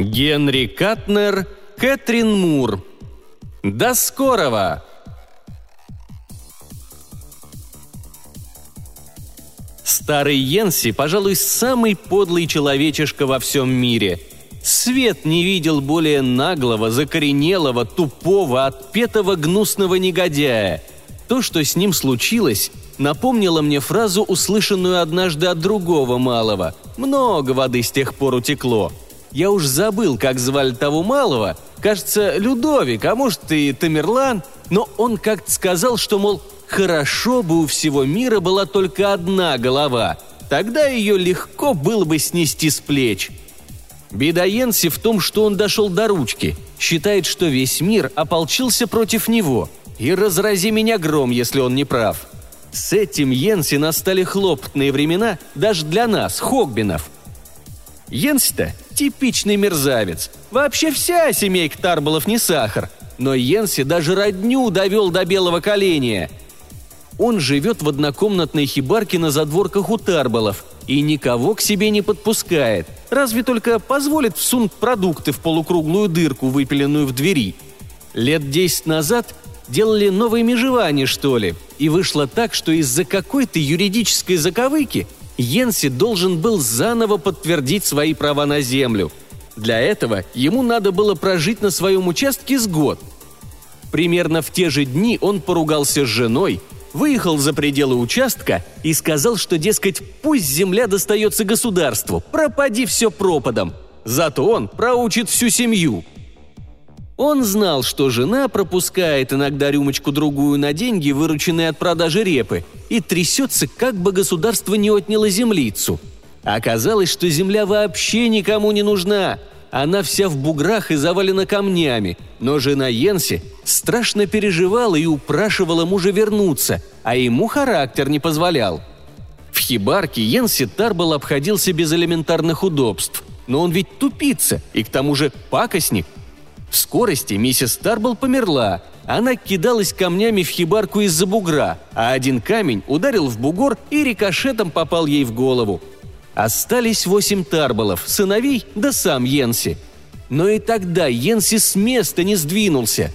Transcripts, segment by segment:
Генри Катнер, Кэтрин Мур. До скорого! Старый Йенси, пожалуй, самый подлый человечишка во всем мире. Свет не видел более наглого, закоренелого, тупого, отпетого гнусного негодяя. То, что с ним случилось, напомнило мне фразу, услышанную однажды от другого малого. Много воды с тех пор утекло. Я уж забыл, как звали того малого. Кажется, Людовик, а может и Тамерлан. Но он как-то сказал, что, мол, хорошо бы у всего мира была только одна голова. Тогда ее легко было бы снести с плеч. Беда Йенси в том, что он дошел до ручки. Считает, что весь мир ополчился против него. И разрази меня гром, если он не прав. С этим Йенси настали хлопотные времена даже для нас, Хогбинов. Йенси-то типичный мерзавец. Вообще вся семейка Тарбалов не сахар. Но Йенси даже родню довел до белого коленя. Он живет в однокомнатной хибарке на задворках у Тарбалов и никого к себе не подпускает, разве только позволит всунуть продукты в полукруглую дырку, выпиленную в двери. Лет десять назад делали новые межевания, что ли, и вышло так, что из-за какой-то юридической заковыки Йенси должен был заново подтвердить свои права на землю. Для этого ему надо было прожить на своем участке с год. Примерно в те же дни он поругался с женой, выехал за пределы участка и сказал, что, дескать, пусть земля достается государству, пропади все пропадом. Зато он проучит всю семью. Он знал, что жена пропускает иногда рюмочку-другую на деньги, вырученные от продажи репы, и трясется, как бы государство не отняло землицу. Оказалось, что земля вообще никому не нужна – она вся в буграх и завалена камнями, но жена Йенси страшно переживала и упрашивала мужа вернуться, а ему характер не позволял. В хибарке Йенси Тарбал обходился без элементарных удобств, но он ведь тупица и к тому же пакостник. В скорости миссис Тарбал померла, она кидалась камнями в хибарку из-за бугра, а один камень ударил в бугор и рикошетом попал ей в голову – Остались восемь тарбалов, сыновей да сам Йенси. Но и тогда Йенси с места не сдвинулся.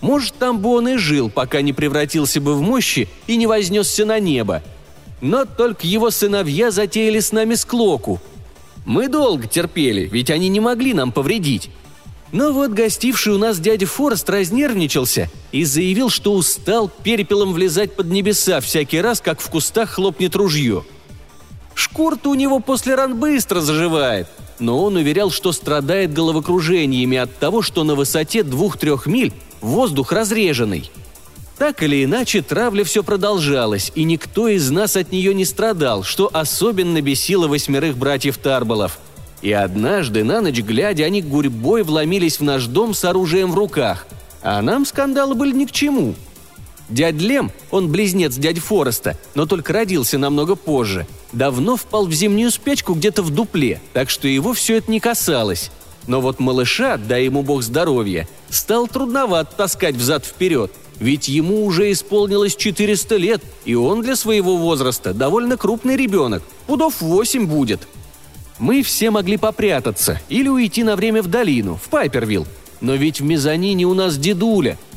Может, там бы он и жил, пока не превратился бы в мощи и не вознесся на небо. Но только его сыновья затеяли с нами склоку. Мы долго терпели, ведь они не могли нам повредить. Но вот гостивший у нас дядя Форест разнервничался и заявил, что устал перепелом влезать под небеса всякий раз, как в кустах хлопнет ружье – Шкур-то у него после ран быстро заживает, но он уверял, что страдает головокружениями от того, что на высоте двух-трех миль воздух разреженный. Так или иначе, травля все продолжалась, и никто из нас от нее не страдал, что особенно бесило восьмерых братьев Тарбалов. И однажды, на ночь глядя, они гурьбой вломились в наш дом с оружием в руках. А нам скандалы были ни к чему – Дядь Лем, он близнец дяди Фореста, но только родился намного позже, давно впал в зимнюю спячку где-то в дупле, так что его все это не касалось. Но вот малыша, дай ему бог здоровья, стал трудновато таскать взад-вперед, ведь ему уже исполнилось 400 лет, и он для своего возраста довольно крупный ребенок, пудов 8 будет. Мы все могли попрятаться или уйти на время в долину, в Пайпервилл. Но ведь в мезонине у нас дедуля –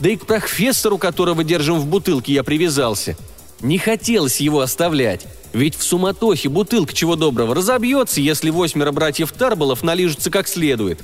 да и к профессору, которого держим в бутылке, я привязался. Не хотелось его оставлять, ведь в суматохе бутылка чего доброго разобьется, если восьмеро братьев Тарбалов налижутся как следует.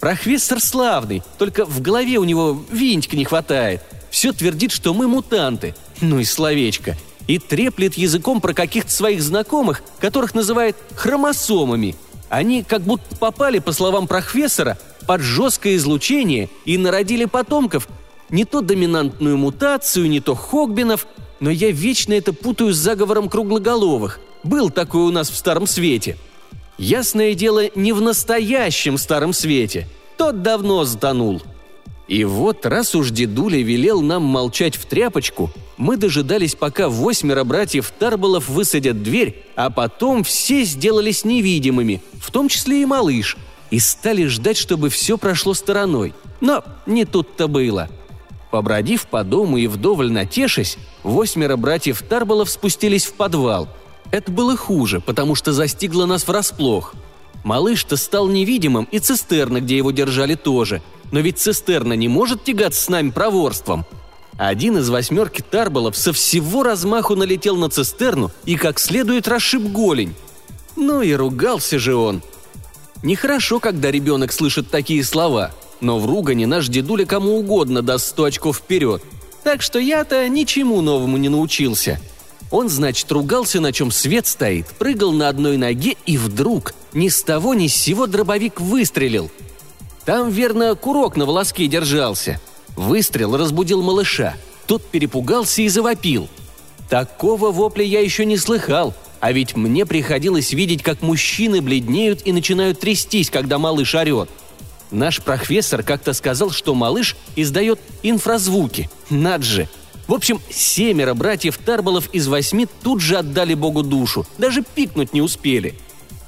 Профессор славный, только в голове у него винтика не хватает. Все твердит, что мы мутанты. Ну и словечко. И треплет языком про каких-то своих знакомых, которых называет хромосомами. Они как будто попали, по словам профессора, под жесткое излучение и народили потомков, не то доминантную мутацию, не то Хогбинов, но я вечно это путаю с заговором круглоголовых. Был такой у нас в Старом Свете. Ясное дело, не в настоящем Старом Свете. Тот давно затонул. И вот раз уж дедуля велел нам молчать в тряпочку, мы дожидались, пока восьмеро братьев Тарбалов высадят дверь, а потом все сделались невидимыми, в том числе и малыш, и стали ждать, чтобы все прошло стороной. Но не тут-то было – Побродив по дому и вдоволь натешись, восьмеро братьев Тарбалов спустились в подвал. Это было хуже, потому что застигло нас врасплох. Малыш-то стал невидимым, и цистерна, где его держали, тоже. Но ведь цистерна не может тягаться с нами проворством. Один из восьмерки Тарбалов со всего размаху налетел на цистерну и как следует расшиб голень. Ну и ругался же он. Нехорошо, когда ребенок слышит такие слова, но в ругане наш дедуля кому угодно даст сто очков вперед. Так что я-то ничему новому не научился. Он, значит, ругался, на чем свет стоит, прыгал на одной ноге и вдруг ни с того ни с сего дробовик выстрелил. Там, верно, курок на волоске держался – Выстрел разбудил малыша. Тот перепугался и завопил. Такого вопля я еще не слыхал, а ведь мне приходилось видеть, как мужчины бледнеют и начинают трястись, когда малыш орет. Наш профессор как-то сказал, что малыш издает инфразвуки. Над же! В общем, семеро братьев Тарбалов из восьми тут же отдали Богу душу, даже пикнуть не успели.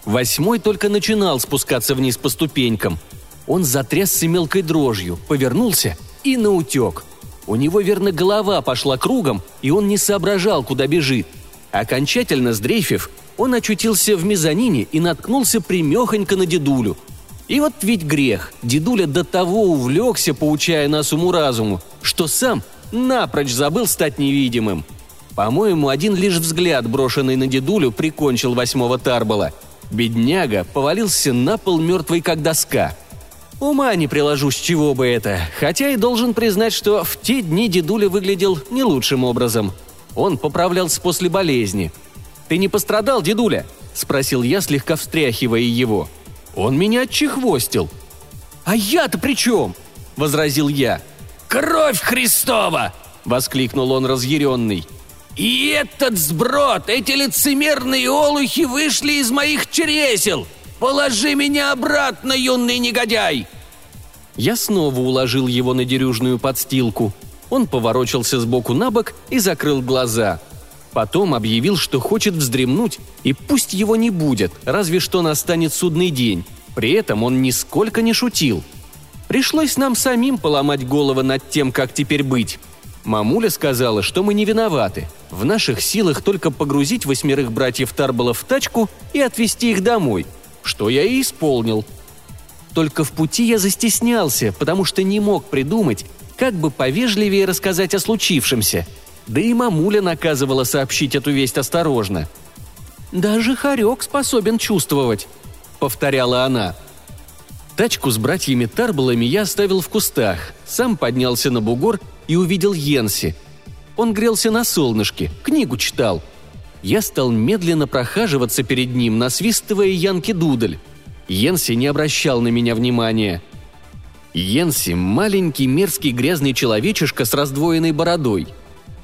Восьмой только начинал спускаться вниз по ступенькам. Он затрясся мелкой дрожью, повернулся и наутек. У него, верно, голова пошла кругом, и он не соображал, куда бежит. Окончательно сдрейфив, он очутился в мезонине и наткнулся примехонько на дедулю. И вот ведь грех. Дедуля до того увлекся, поучая нас уму-разуму, что сам напрочь забыл стать невидимым. По-моему, один лишь взгляд, брошенный на дедулю, прикончил восьмого Тарбала. Бедняга повалился на пол мертвый как доска – Ума не приложу, с чего бы это, хотя и должен признать, что в те дни дедуля выглядел не лучшим образом. Он поправлялся после болезни. «Ты не пострадал, дедуля?» – спросил я, слегка встряхивая его. Он меня отчехвостил. «А я-то при чем?» – возразил я. «Кровь Христова!» – воскликнул он разъяренный. «И этот сброд, эти лицемерные олухи вышли из моих чересел! Положи меня обратно, юный негодяй!» Я снова уложил его на дерюжную подстилку. Он поворочился сбоку на бок и закрыл глаза. Потом объявил, что хочет вздремнуть, и пусть его не будет, разве что настанет судный день. При этом он нисколько не шутил. Пришлось нам самим поломать головы над тем, как теперь быть. Мамуля сказала, что мы не виноваты. В наших силах только погрузить восьмерых братьев Тарбала в тачку и отвезти их домой – что я и исполнил. Только в пути я застеснялся, потому что не мог придумать, как бы повежливее рассказать о случившемся. Да и мамуля наказывала сообщить эту весть осторожно. «Даже хорек способен чувствовать», — повторяла она. Тачку с братьями Тарбалами я оставил в кустах, сам поднялся на бугор и увидел Йенси. Он грелся на солнышке, книгу читал — я стал медленно прохаживаться перед ним, насвистывая Янки Дудль. Йенси не обращал на меня внимания. Йенси – маленький мерзкий грязный человечишка с раздвоенной бородой.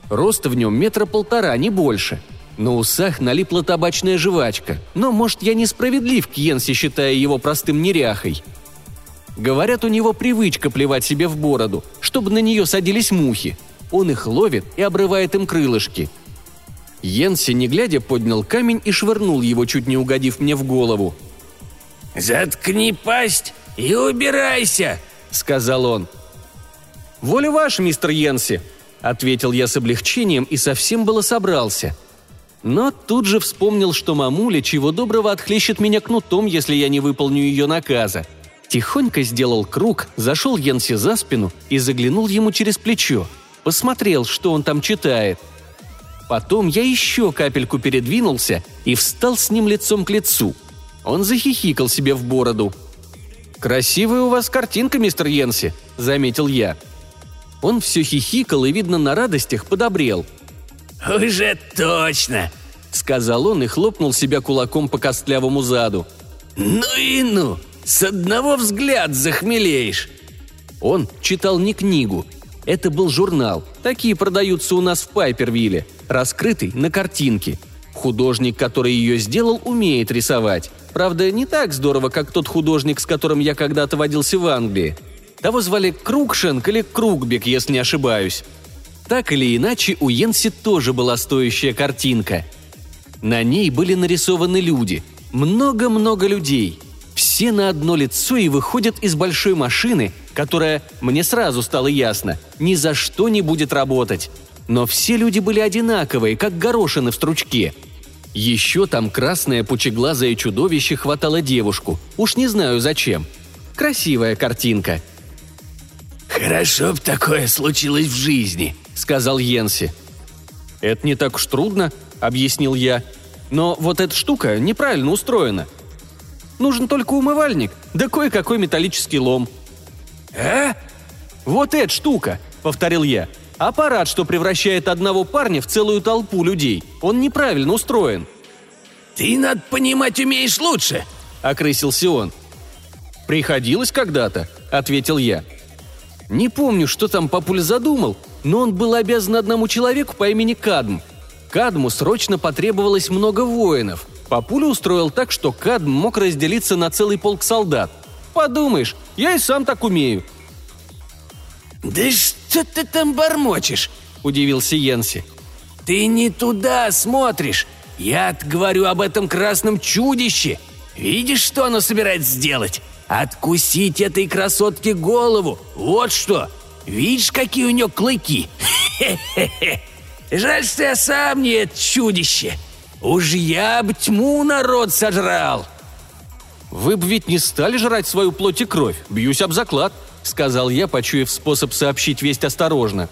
Рост в нем метра полтора, не больше. На усах налипла табачная жвачка, но, может, я несправедлив к Йенси, считая его простым неряхой. Говорят, у него привычка плевать себе в бороду, чтобы на нее садились мухи. Он их ловит и обрывает им крылышки – Йенси, не глядя, поднял камень и швырнул его, чуть не угодив мне в голову. «Заткни пасть и убирайся!» — сказал он. «Воля ваша, мистер Йенси!» — ответил я с облегчением и совсем было собрался. Но тут же вспомнил, что мамуля чего доброго отхлещет меня кнутом, если я не выполню ее наказа. Тихонько сделал круг, зашел Йенси за спину и заглянул ему через плечо. Посмотрел, что он там читает — Потом я еще капельку передвинулся и встал с ним лицом к лицу. Он захихикал себе в бороду. «Красивая у вас картинка, мистер Йенси», — заметил я. Он все хихикал и, видно, на радостях подобрел. «Уже точно!» — сказал он и хлопнул себя кулаком по костлявому заду. «Ну и ну! С одного взгляда захмелеешь!» Он читал не книгу. Это был журнал. Такие продаются у нас в Пайпервилле раскрытый на картинке. Художник, который ее сделал, умеет рисовать. Правда, не так здорово, как тот художник, с которым я когда-то водился в Англии. Того звали Кругшенк или Кругбек, если не ошибаюсь. Так или иначе, у Йенси тоже была стоящая картинка. На ней были нарисованы люди. Много-много людей. Все на одно лицо и выходят из большой машины, которая, мне сразу стало ясно, ни за что не будет работать. Но все люди были одинаковые, как горошины в стручке. Еще там красное пучеглазое чудовище хватало девушку. Уж не знаю зачем. Красивая картинка. «Хорошо б такое случилось в жизни», — сказал Йенси. «Это не так уж трудно», — объяснил я. «Но вот эта штука неправильно устроена. Нужен только умывальник, да кое-какой металлический лом». «А?» «Вот эта штука», — повторил я. Аппарат, что превращает одного парня в целую толпу людей. Он неправильно устроен». «Ты, надо понимать, умеешь лучше», — окрысился он. «Приходилось когда-то», — ответил я. Не помню, что там папуля задумал, но он был обязан одному человеку по имени Кадм. Кадму срочно потребовалось много воинов. Папуля устроил так, что Кадм мог разделиться на целый полк солдат. Подумаешь, я и сам так умею. «Да что ты там бормочешь?» – удивился Йенси. «Ты не туда смотришь. я говорю об этом красном чудище. Видишь, что оно собирается сделать? Откусить этой красотке голову. Вот что. Видишь, какие у нее клыки? Хе-хе-хе. Жаль, что я сам не это чудище. Уж я бы тьму народ сожрал. Вы бы ведь не стали жрать свою плоть и кровь. Бьюсь об заклад сказал я, почуяв способ сообщить весть осторожно.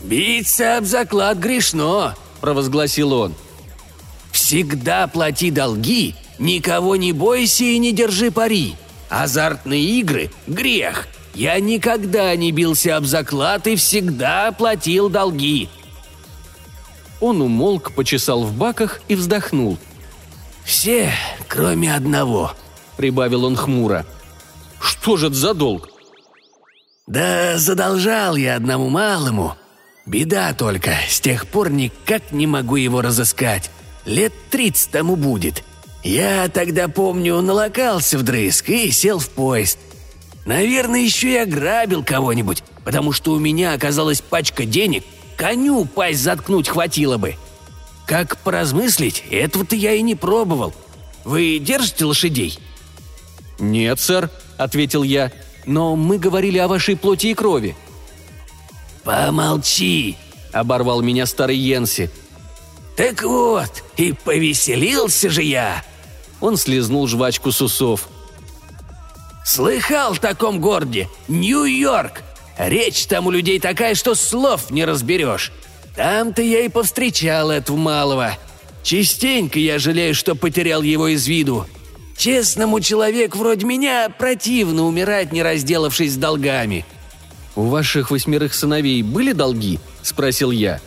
«Биться об заклад грешно», – провозгласил он. «Всегда плати долги, никого не бойся и не держи пари. Азартные игры – грех. Я никогда не бился об заклад и всегда платил долги». Он умолк, почесал в баках и вздохнул. «Все, кроме одного», – прибавил он хмуро. «Что же это за долг?» «Да задолжал я одному малому. Беда только, с тех пор никак не могу его разыскать. Лет тридцать тому будет. Я тогда, помню, налокался вдрызг и сел в поезд. Наверное, еще и ограбил кого-нибудь, потому что у меня оказалась пачка денег, коню пасть заткнуть хватило бы. Как поразмыслить, этого-то я и не пробовал. Вы держите лошадей?» «Нет, сэр», — ответил я но мы говорили о вашей плоти и крови». «Помолчи!» – оборвал меня старый Йенси. «Так вот, и повеселился же я!» Он слезнул жвачку с усов. «Слыхал в таком городе? Нью-Йорк! Речь там у людей такая, что слов не разберешь. Там-то я и повстречал этого малого. Частенько я жалею, что потерял его из виду. Честному человеку вроде меня противно умирать, не разделавшись с долгами». «У ваших восьмерых сыновей были долги?» – спросил я.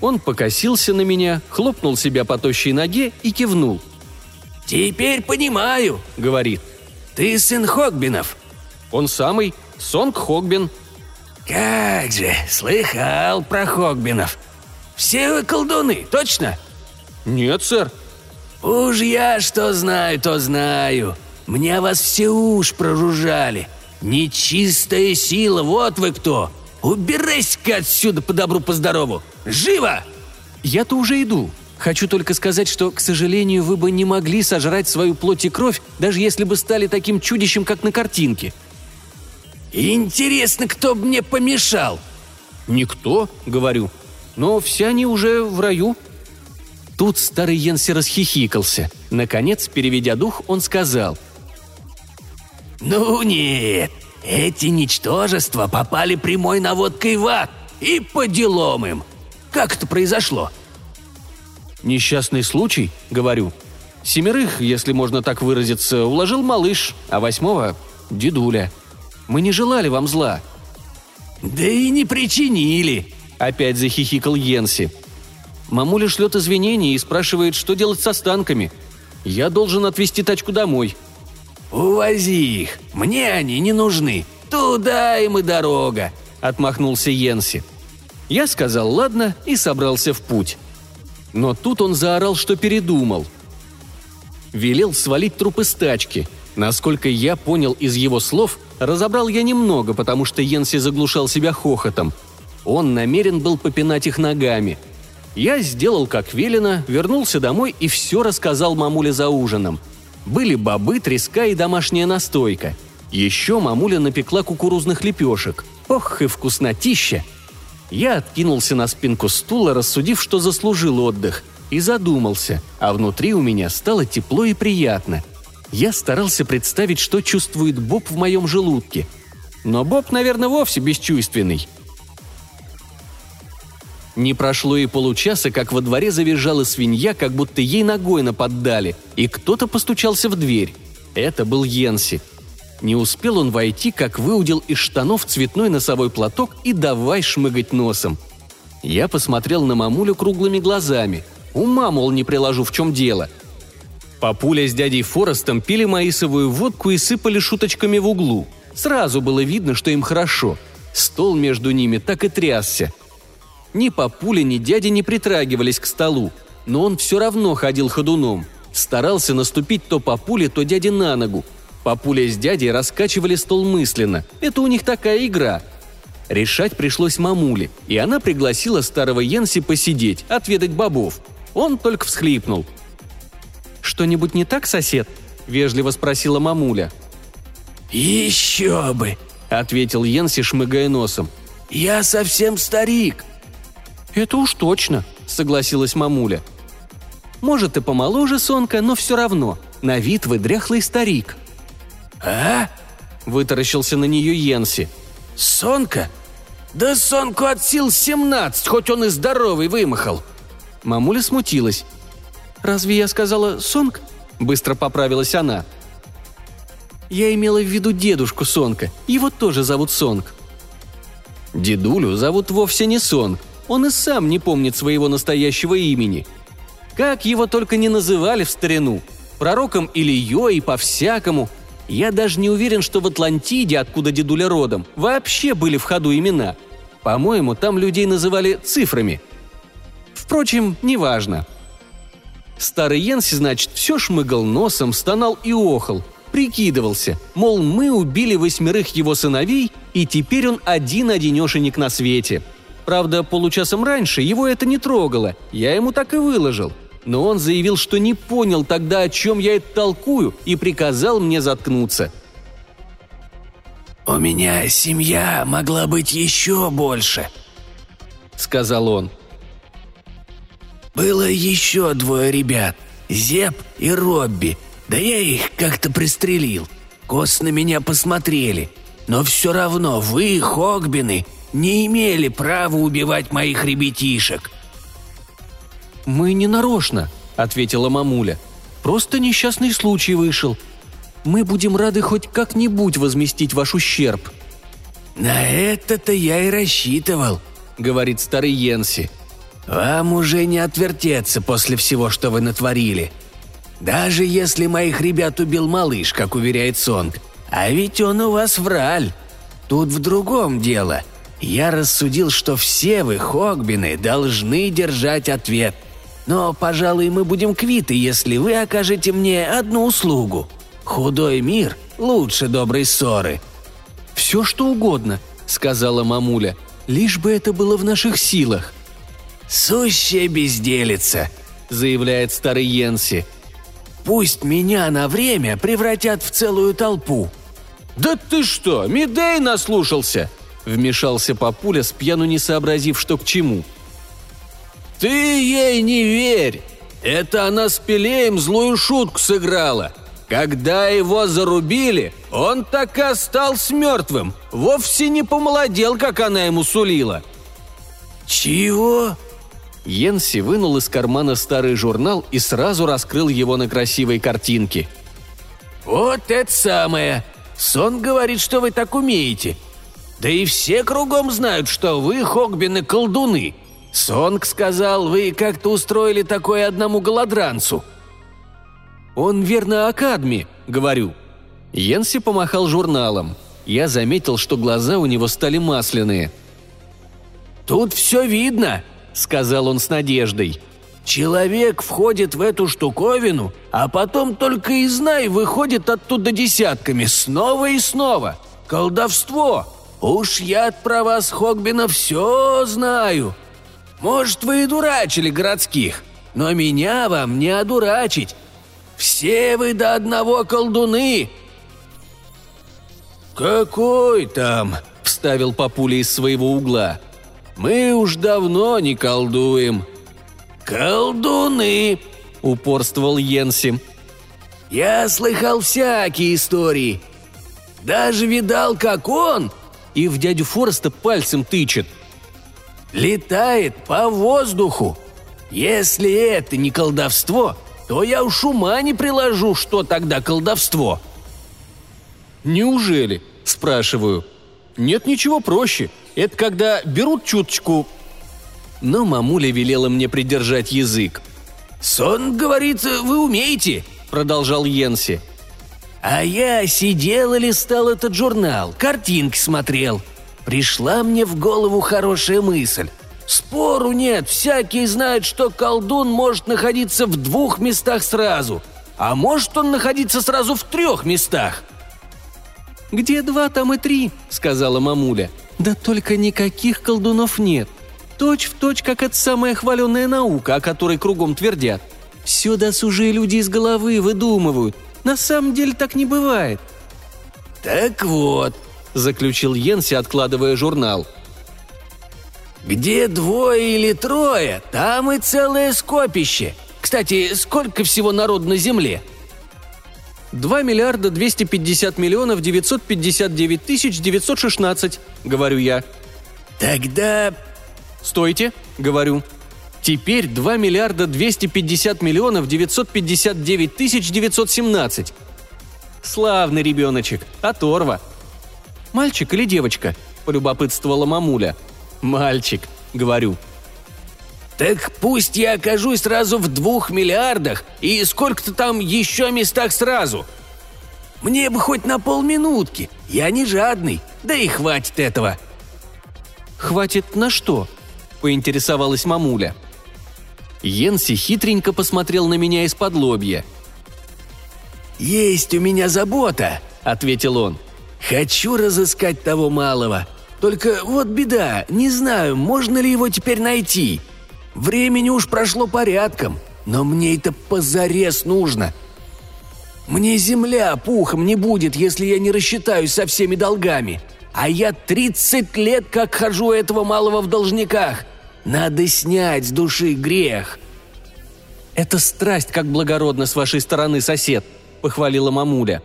Он покосился на меня, хлопнул себя по тощей ноге и кивнул. «Теперь понимаю», — говорит. «Ты сын Хогбинов». «Он самый, Сонг Хогбин». «Как же, слыхал про Хогбинов. Все вы колдуны, точно?» «Нет, сэр», «Уж я что знаю, то знаю. Мне вас все уж проружали. Нечистая сила, вот вы кто. Убирайся-ка отсюда по добру, по здорову. Живо!» «Я-то уже иду. Хочу только сказать, что, к сожалению, вы бы не могли сожрать свою плоть и кровь, даже если бы стали таким чудищем, как на картинке». «Интересно, кто бы мне помешал?» «Никто», — говорю. «Но все они уже в раю», Тут старый Йенси расхихикался. Наконец, переведя дух, он сказал. «Ну нет, эти ничтожества попали прямой наводкой в ад, и по делам им. Как это произошло?» «Несчастный случай», — говорю. «Семерых, если можно так выразиться, уложил малыш, а восьмого — дедуля. Мы не желали вам зла». «Да и не причинили», — опять захихикал Йенси. Мамуля шлет извинения и спрашивает, что делать с останками. Я должен отвезти тачку домой». «Увози их. Мне они не нужны. Туда им и дорога», — отмахнулся Йенси. Я сказал «ладно» и собрался в путь. Но тут он заорал, что передумал. Велел свалить трупы с тачки. Насколько я понял из его слов, разобрал я немного, потому что Йенси заглушал себя хохотом. Он намерен был попинать их ногами — я сделал, как велено, вернулся домой и все рассказал мамуле за ужином. Были бобы, треска и домашняя настойка. Еще мамуля напекла кукурузных лепешек. Ох и вкуснотища! Я откинулся на спинку стула, рассудив, что заслужил отдых. и задумался, а внутри у меня стало тепло и приятно. Я старался представить, что чувствует Боб в моем желудке. Но Боб, наверное, вовсе бесчувственный. Не прошло и получаса, как во дворе завизжала свинья, как будто ей ногой наподдали, и кто-то постучался в дверь. Это был Йенси. Не успел он войти, как выудил из штанов цветной носовой платок и давай шмыгать носом. Я посмотрел на мамулю круглыми глазами. Ума, мол, не приложу, в чем дело. Папуля с дядей Форестом пили маисовую водку и сыпали шуточками в углу. Сразу было видно, что им хорошо. Стол между ними так и трясся – ни папуля, ни дядя не притрагивались к столу, но он все равно ходил ходуном. Старался наступить то папуле, то дяде на ногу. Папуля с дядей раскачивали стол мысленно. Это у них такая игра. Решать пришлось мамуле, и она пригласила старого Йенси посидеть, отведать бобов. Он только всхлипнул. «Что-нибудь не так, сосед?» – вежливо спросила мамуля. «Еще бы!» – ответил Йенси, шмыгая носом. «Я совсем старик. «Это уж точно», — согласилась мамуля. «Может, и помоложе Сонка, но все равно. На вид вы дряхлый старик». «А?» — вытаращился на нее Йенси. «Сонка? Да Сонку от сил семнадцать, хоть он и здоровый вымахал». Мамуля смутилась. «Разве я сказала Сонг?» – быстро поправилась она. «Я имела в виду дедушку Сонка. Его тоже зовут Сонг». Дедулю зовут вовсе не Сонг, он и сам не помнит своего настоящего имени. Как его только не называли в старину. Пророком Ильей и по-всякому. Я даже не уверен, что в Атлантиде, откуда дедуля родом, вообще были в ходу имена. По-моему, там людей называли цифрами. Впрочем, неважно. Старый Йенси, значит, все шмыгал носом, стонал и охал, прикидывался, мол, мы убили восьмерых его сыновей, и теперь он один-одинешенек на свете – Правда, получасом раньше его это не трогало, я ему так и выложил. Но он заявил, что не понял тогда, о чем я это толкую, и приказал мне заткнуться. «У меня семья могла быть еще больше», — сказал он. «Было еще двое ребят, Зеп и Робби, да я их как-то пристрелил. Кос на меня посмотрели. Но все равно вы, Хогбины, не имели права убивать моих ребятишек». «Мы не нарочно», — ответила мамуля. «Просто несчастный случай вышел. Мы будем рады хоть как-нибудь возместить ваш ущерб». «На это-то я и рассчитывал», — говорит старый Йенси. «Вам уже не отвертеться после всего, что вы натворили. Даже если моих ребят убил малыш, как уверяет Сонг. А ведь он у вас враль. Тут в другом дело — я рассудил, что все вы, Хогбины, должны держать ответ. Но, пожалуй, мы будем квиты, если вы окажете мне одну услугу. Худой мир лучше доброй ссоры». «Все что угодно», — сказала мамуля, — «лишь бы это было в наших силах». «Сущая безделица», — заявляет старый Йенси. «Пусть меня на время превратят в целую толпу». «Да ты что, Медей наслушался!» Вмешался папуля, с пьяну не сообразив, что к чему. «Ты ей не верь! Это она с Пелеем злую шутку сыграла. Когда его зарубили, он так и остался мертвым. Вовсе не помолодел, как она ему сулила». «Чего?» Йенси вынул из кармана старый журнал и сразу раскрыл его на красивой картинке. «Вот это самое! Сон говорит, что вы так умеете. Да и все кругом знают, что вы, Хогбины, колдуны. Сонг сказал, вы как-то устроили такое одному голодранцу». «Он верно Акадми», — говорю. Йенси помахал журналом. Я заметил, что глаза у него стали масляные. «Тут все видно», — сказал он с надеждой. «Человек входит в эту штуковину, а потом только и знай выходит оттуда десятками, снова и снова. Колдовство! Уж я про вас, Хогбина, все знаю. Может, вы и дурачили городских, но меня вам не одурачить. Все вы до одного колдуны!» «Какой там?» – вставил папуля из своего угла. «Мы уж давно не колдуем». «Колдуны!» – упорствовал Йенси. «Я слыхал всякие истории. Даже видал, как он...» И в дядю Фореста пальцем тычет. «Летает по воздуху. Если это не колдовство, то я уж ума не приложу, что тогда колдовство». «Неужели?» – спрашиваю. «Нет ничего проще. Это когда берут чуточку...» Но мамуля велела мне придержать язык. «Сон, говорит, вы умеете», – продолжал Йенси. «А я сидел и листал этот журнал, картинки смотрел. Пришла мне в голову хорошая мысль. Спору нет, всякие знают, что колдун может находиться в двух местах сразу. А может он находиться сразу в трех местах. «Где два, там и три», — сказала мамуля. «Да только никаких колдунов нет. Точь в точь, как эта самая хваленная наука, о которой кругом твердят. Все досужие люди из головы выдумывают. На самом деле так не бывает». «Так вот», — заключил Йенси, откладывая журнал. «Где двое или трое, там и целое скопище. Кстати, сколько всего народ на Земле?» 2 миллиарда 250 миллионов 959 тысяч 916, говорю я. Тогда... Стойте, говорю. Теперь 2 миллиарда 250 миллионов 959 тысяч 917. Славный ребеночек, оторва. Мальчик или девочка? Полюбопытствовала мамуля. Мальчик, говорю. «Так пусть я окажусь сразу в двух миллиардах и сколько-то там еще местах сразу. Мне бы хоть на полминутки, я не жадный, да и хватит этого». «Хватит на что?» – поинтересовалась мамуля. Йенси хитренько посмотрел на меня из-под лобья. «Есть у меня забота», – ответил он. «Хочу разыскать того малого. Только вот беда, не знаю, можно ли его теперь найти. Времени уж прошло порядком, но мне это позарез нужно. Мне земля пухом не будет, если я не рассчитаюсь со всеми долгами. А я 30 лет как хожу этого малого в должниках. Надо снять с души грех». «Это страсть, как благородно с вашей стороны, сосед», — похвалила мамуля.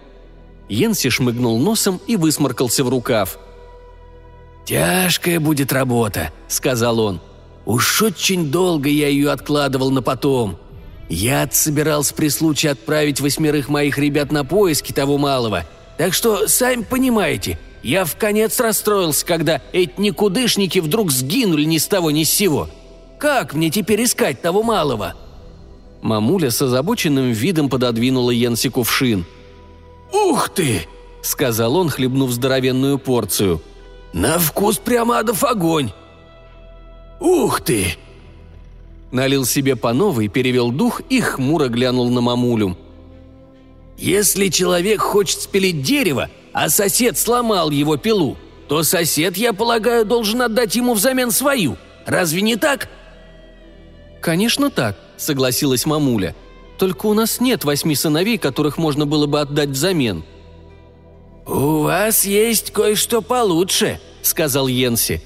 Йенси шмыгнул носом и высморкался в рукав. «Тяжкая будет работа», — сказал он. Уж очень долго я ее откладывал на потом. Я собирался при случае отправить восьмерых моих ребят на поиски того малого. Так что, сами понимаете, я в конец расстроился, когда эти никудышники вдруг сгинули ни с того ни с сего. Как мне теперь искать того малого?» Мамуля с озабоченным видом пододвинула Йенси кувшин. «Ух ты!» — сказал он, хлебнув здоровенную порцию. «На вкус прямо адов огонь! «Ух ты!» Налил себе по новой, перевел дух и хмуро глянул на мамулю. «Если человек хочет спилить дерево, а сосед сломал его пилу, то сосед, я полагаю, должен отдать ему взамен свою. Разве не так?» «Конечно так», — согласилась мамуля. «Только у нас нет восьми сыновей, которых можно было бы отдать взамен». «У вас есть кое-что получше», — сказал Йенси.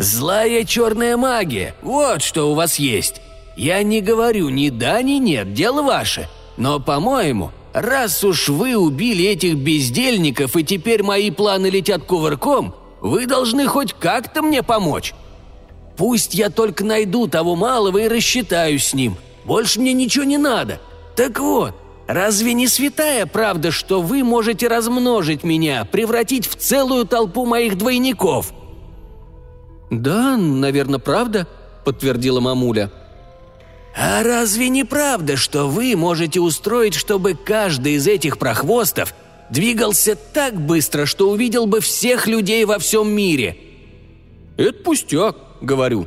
Злая черная магия, вот что у вас есть. Я не говорю ни да, ни нет, дело ваше. Но, по-моему, раз уж вы убили этих бездельников и теперь мои планы летят кувырком, вы должны хоть как-то мне помочь. Пусть я только найду того малого и рассчитаюсь с ним. Больше мне ничего не надо. Так вот, разве не святая правда, что вы можете размножить меня, превратить в целую толпу моих двойников?» «Да, наверное, правда», — подтвердила мамуля. «А разве не правда, что вы можете устроить, чтобы каждый из этих прохвостов двигался так быстро, что увидел бы всех людей во всем мире?» «Это пустяк», — говорю.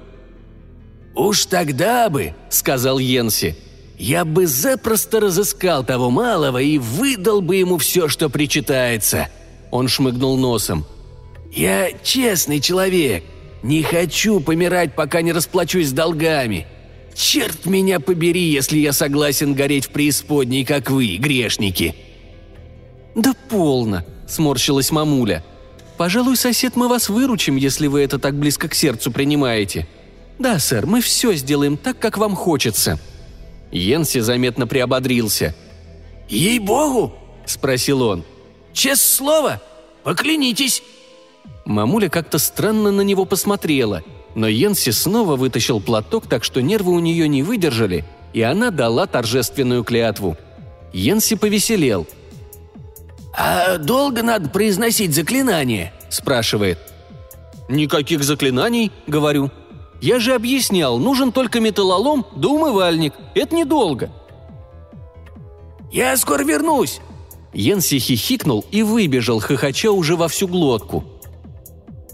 «Уж тогда бы», — сказал Йенси, — «я бы запросто разыскал того малого и выдал бы ему все, что причитается». Он шмыгнул носом. «Я честный человек, не хочу помирать, пока не расплачусь с долгами. Черт меня побери, если я согласен гореть в преисподней, как вы, грешники!» «Да полно!» – сморщилась мамуля. «Пожалуй, сосед, мы вас выручим, если вы это так близко к сердцу принимаете». «Да, сэр, мы все сделаем так, как вам хочется». Йенси заметно приободрился. «Ей-богу!» – спросил он. «Честное слово? Поклянитесь!» Мамуля как-то странно на него посмотрела, но Йенси снова вытащил платок, так что нервы у нее не выдержали, и она дала торжественную клятву. Йенси повеселел. «А долго надо произносить заклинание?» – спрашивает. «Никаких заклинаний», – говорю. «Я же объяснял, нужен только металлолом да умывальник. Это недолго». «Я скоро вернусь!» Йенси хихикнул и выбежал, хохоча уже во всю глотку.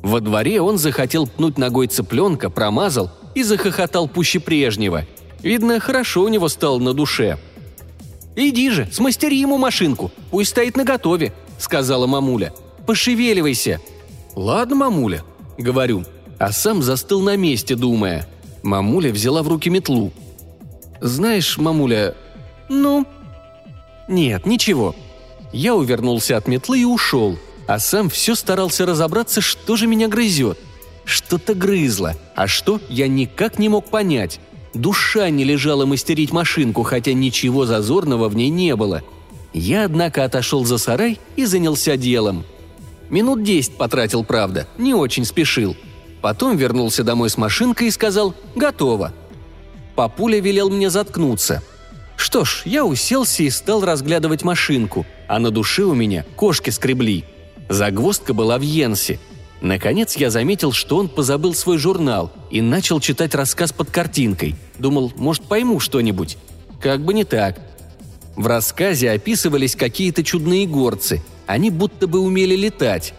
Во дворе он захотел пнуть ногой цыпленка, промазал и захохотал пуще прежнего. Видно, хорошо у него стало на душе. «Иди же, смастери ему машинку, пусть стоит наготове», — сказала мамуля. «Пошевеливайся». «Ладно, мамуля», — говорю, а сам застыл на месте, думая. Мамуля взяла в руки метлу. «Знаешь, мамуля...» «Ну?» «Нет, ничего». Я увернулся от метлы и ушел — а сам все старался разобраться, что же меня грызет. Что-то грызло, а что, я никак не мог понять. Душа не лежала мастерить машинку, хотя ничего зазорного в ней не было. Я, однако, отошел за сарай и занялся делом. Минут десять потратил, правда, не очень спешил. Потом вернулся домой с машинкой и сказал «Готово». Папуля велел мне заткнуться. Что ж, я уселся и стал разглядывать машинку, а на душе у меня кошки скребли – Загвоздка была в Йенсе. Наконец я заметил, что он позабыл свой журнал и начал читать рассказ под картинкой. Думал, может, пойму что-нибудь. Как бы не так. В рассказе описывались какие-то чудные горцы. Они будто бы умели летать.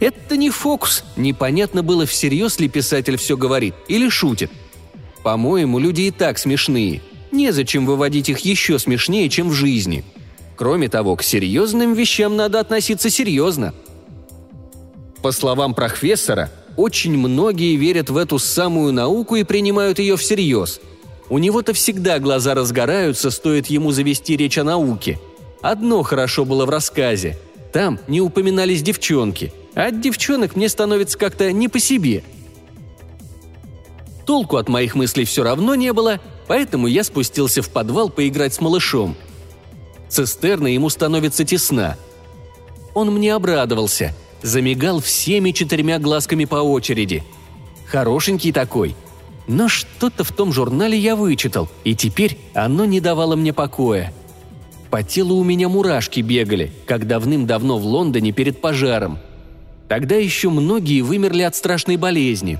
Это не фокус. Непонятно было, всерьез ли писатель все говорит или шутит. По-моему, люди и так смешные. Незачем выводить их еще смешнее, чем в жизни – Кроме того, к серьезным вещам надо относиться серьезно. По словам профессора, очень многие верят в эту самую науку и принимают ее всерьез. У него-то всегда глаза разгораются, стоит ему завести речь о науке. Одно хорошо было в рассказе. Там не упоминались девчонки, а от девчонок мне становится как-то не по себе. Толку от моих мыслей все равно не было, поэтому я спустился в подвал поиграть с малышом – Цистерна ему становится тесна. Он мне обрадовался, замигал всеми четырьмя глазками по очереди. Хорошенький такой. Но что-то в том журнале я вычитал, и теперь оно не давало мне покоя. По телу у меня мурашки бегали, как давным-давно в Лондоне перед пожаром. Тогда еще многие вымерли от страшной болезни.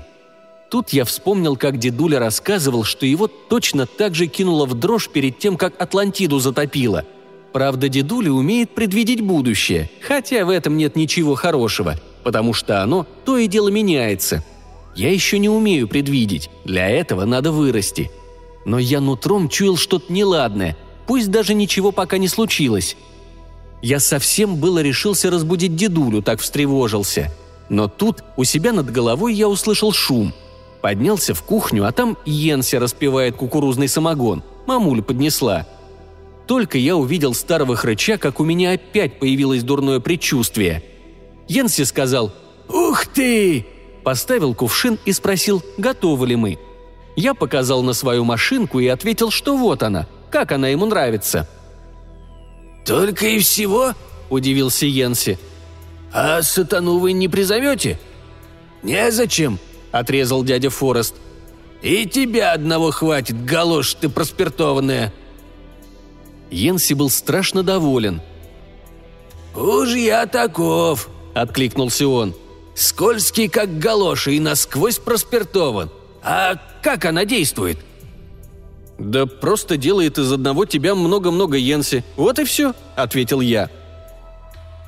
Тут я вспомнил, как дедуля рассказывал, что его точно так же кинуло в дрожь перед тем, как Атлантиду затопило – Правда, дедуля умеет предвидеть будущее, хотя в этом нет ничего хорошего, потому что оно то и дело меняется. Я еще не умею предвидеть, для этого надо вырасти. Но я нутром чуял что-то неладное, пусть даже ничего пока не случилось. Я совсем было решился разбудить дедулю, так встревожился. Но тут у себя над головой я услышал шум. Поднялся в кухню, а там Йенси распевает кукурузный самогон. Мамуля поднесла – только я увидел старого хрыча, как у меня опять появилось дурное предчувствие. Йенси сказал «Ух ты!» Поставил кувшин и спросил, готовы ли мы. Я показал на свою машинку и ответил, что вот она, как она ему нравится. «Только и всего?» – удивился Йенси. «А сатану вы не призовете?» «Незачем», – отрезал дядя Форест. «И тебя одного хватит, галош ты проспиртованная», Йенси был страшно доволен. «Уж я таков», — откликнулся он. «Скользкий, как галоши, и насквозь проспиртован. А как она действует?» «Да просто делает из одного тебя много-много Йенси. Вот и все», — ответил я.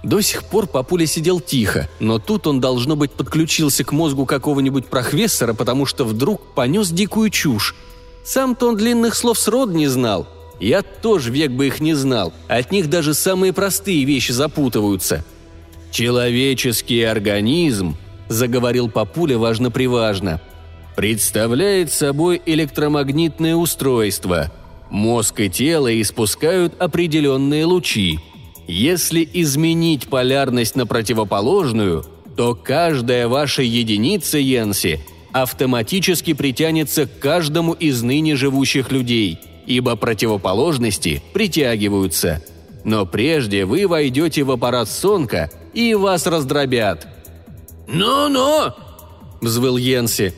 До сих пор папуля сидел тихо, но тут он, должно быть, подключился к мозгу какого-нибудь профессора, потому что вдруг понес дикую чушь. Сам-то он длинных слов срод не знал, я тоже век бы их не знал, от них даже самые простые вещи запутываются. «Человеческий организм», – заговорил Папуля важно-приважно, – «представляет собой электромагнитное устройство. Мозг и тело испускают определенные лучи. Если изменить полярность на противоположную, то каждая ваша единица Йенси автоматически притянется к каждому из ныне живущих людей, ибо противоположности притягиваются. Но прежде вы войдете в аппарат Сонка и вас раздробят. «Ну-ну!» – взвыл Йенси.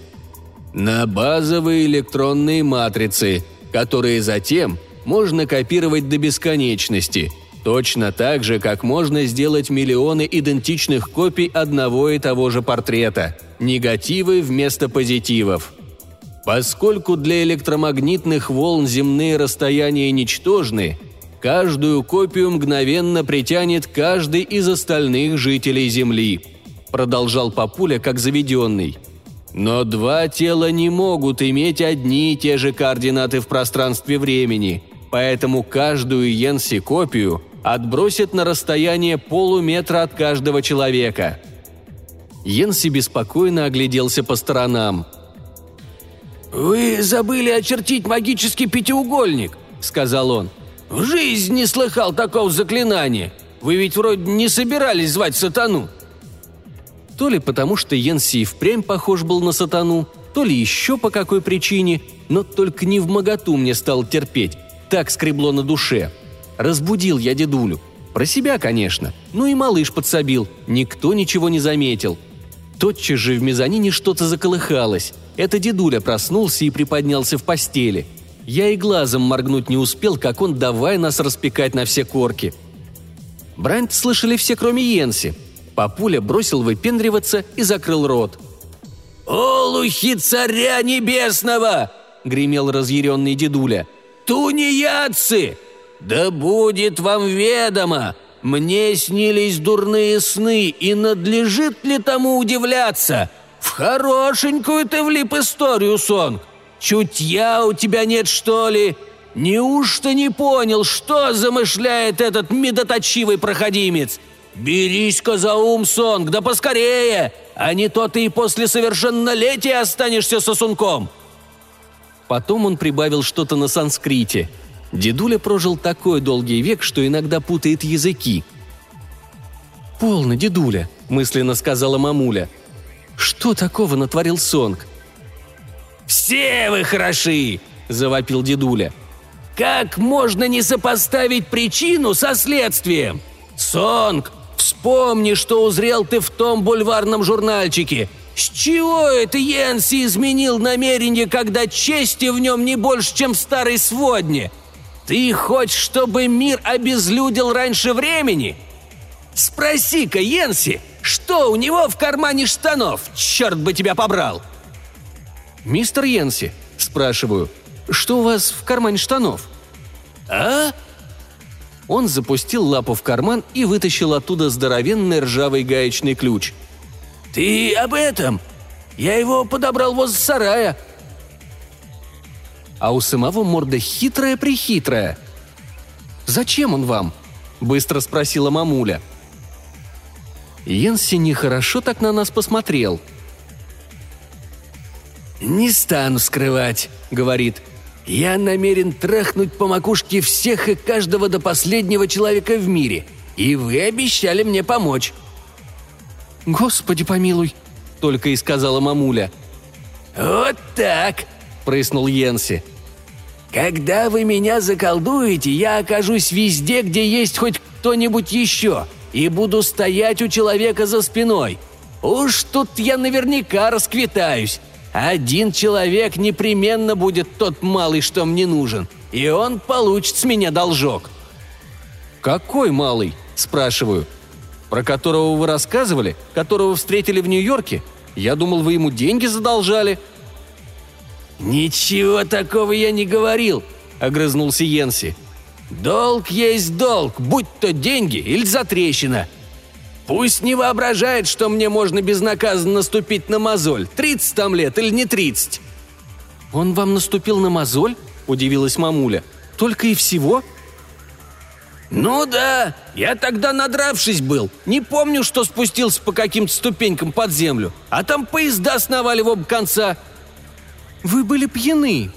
«На базовые электронные матрицы, которые затем можно копировать до бесконечности, точно так же, как можно сделать миллионы идентичных копий одного и того же портрета, негативы вместо позитивов. Поскольку для электромагнитных волн земные расстояния ничтожны, каждую копию мгновенно притянет каждый из остальных жителей Земли», продолжал Папуля как заведенный – но два тела не могут иметь одни и те же координаты в пространстве времени, поэтому каждую Йенси-копию отбросят на расстояние полуметра от каждого человека. Йенси беспокойно огляделся по сторонам. «Вы забыли очертить магический пятиугольник», — сказал он. «В жизни не слыхал такого заклинания. Вы ведь вроде не собирались звать сатану». То ли потому, что Йенси и впрямь похож был на сатану, то ли еще по какой причине, но только не в моготу мне стал терпеть. Так скребло на душе. Разбудил я дедулю. Про себя, конечно. Ну и малыш подсобил. Никто ничего не заметил. Тотчас же в мезонине что-то заколыхалось. Это дедуля проснулся и приподнялся в постели. Я и глазом моргнуть не успел, как он давай нас распекать на все корки. Брайант слышали все, кроме Йенси – Папуля бросил выпендриваться и закрыл рот. «Олухи царя небесного!» — гремел разъяренный дедуля. «Тунеядцы! Да будет вам ведомо! Мне снились дурные сны, и надлежит ли тому удивляться? В хорошенькую ты влип историю, сон. Чутья у тебя нет, что ли? Неужто не понял, что замышляет этот медоточивый проходимец?» «Берись-ка за ум, Сонг, да поскорее! А не то ты и после совершеннолетия останешься сосунком!» Потом он прибавил что-то на санскрите. Дедуля прожил такой долгий век, что иногда путает языки. «Полно, дедуля», — мысленно сказала мамуля. «Что такого натворил Сонг?» «Все вы хороши!» – завопил дедуля. «Как можно не сопоставить причину со следствием? Сонг Вспомни, что узрел ты в том бульварном журнальчике. С чего это Йенси изменил намерение, когда чести в нем не больше, чем в старой сводне? Ты хочешь, чтобы мир обезлюдил раньше времени? Спроси-ка Йенси, что у него в кармане штанов? Черт бы тебя побрал!» «Мистер Йенси», – спрашиваю, – «что у вас в кармане штанов?» «А?» Он запустил лапу в карман и вытащил оттуда здоровенный ржавый гаечный ключ. «Ты об этом? Я его подобрал возле сарая». А у самого морда хитрая-прихитрая. «Зачем он вам?» – быстро спросила мамуля. Йенси нехорошо так на нас посмотрел. «Не стану скрывать», — говорит. Я намерен трахнуть по макушке всех и каждого до последнего человека в мире, и вы обещали мне помочь». «Господи помилуй», — только и сказала мамуля. «Вот так», — прыснул Йенси. «Когда вы меня заколдуете, я окажусь везде, где есть хоть кто-нибудь еще, и буду стоять у человека за спиной. Уж тут я наверняка расквитаюсь. Один человек непременно будет тот малый, что мне нужен, и он получит с меня должок». «Какой малый?» – спрашиваю. «Про которого вы рассказывали? Которого встретили в Нью-Йорке? Я думал, вы ему деньги задолжали». «Ничего такого я не говорил», – огрызнулся Йенси. «Долг есть долг, будь то деньги или затрещина. Пусть не воображает, что мне можно безнаказанно наступить на мозоль. Тридцать там лет или не тридцать?» «Он вам наступил на мозоль?» – удивилась мамуля. «Только и всего?» «Ну да, я тогда надравшись был. Не помню, что спустился по каким-то ступенькам под землю. А там поезда сновали в оба конца». «Вы были пьяны».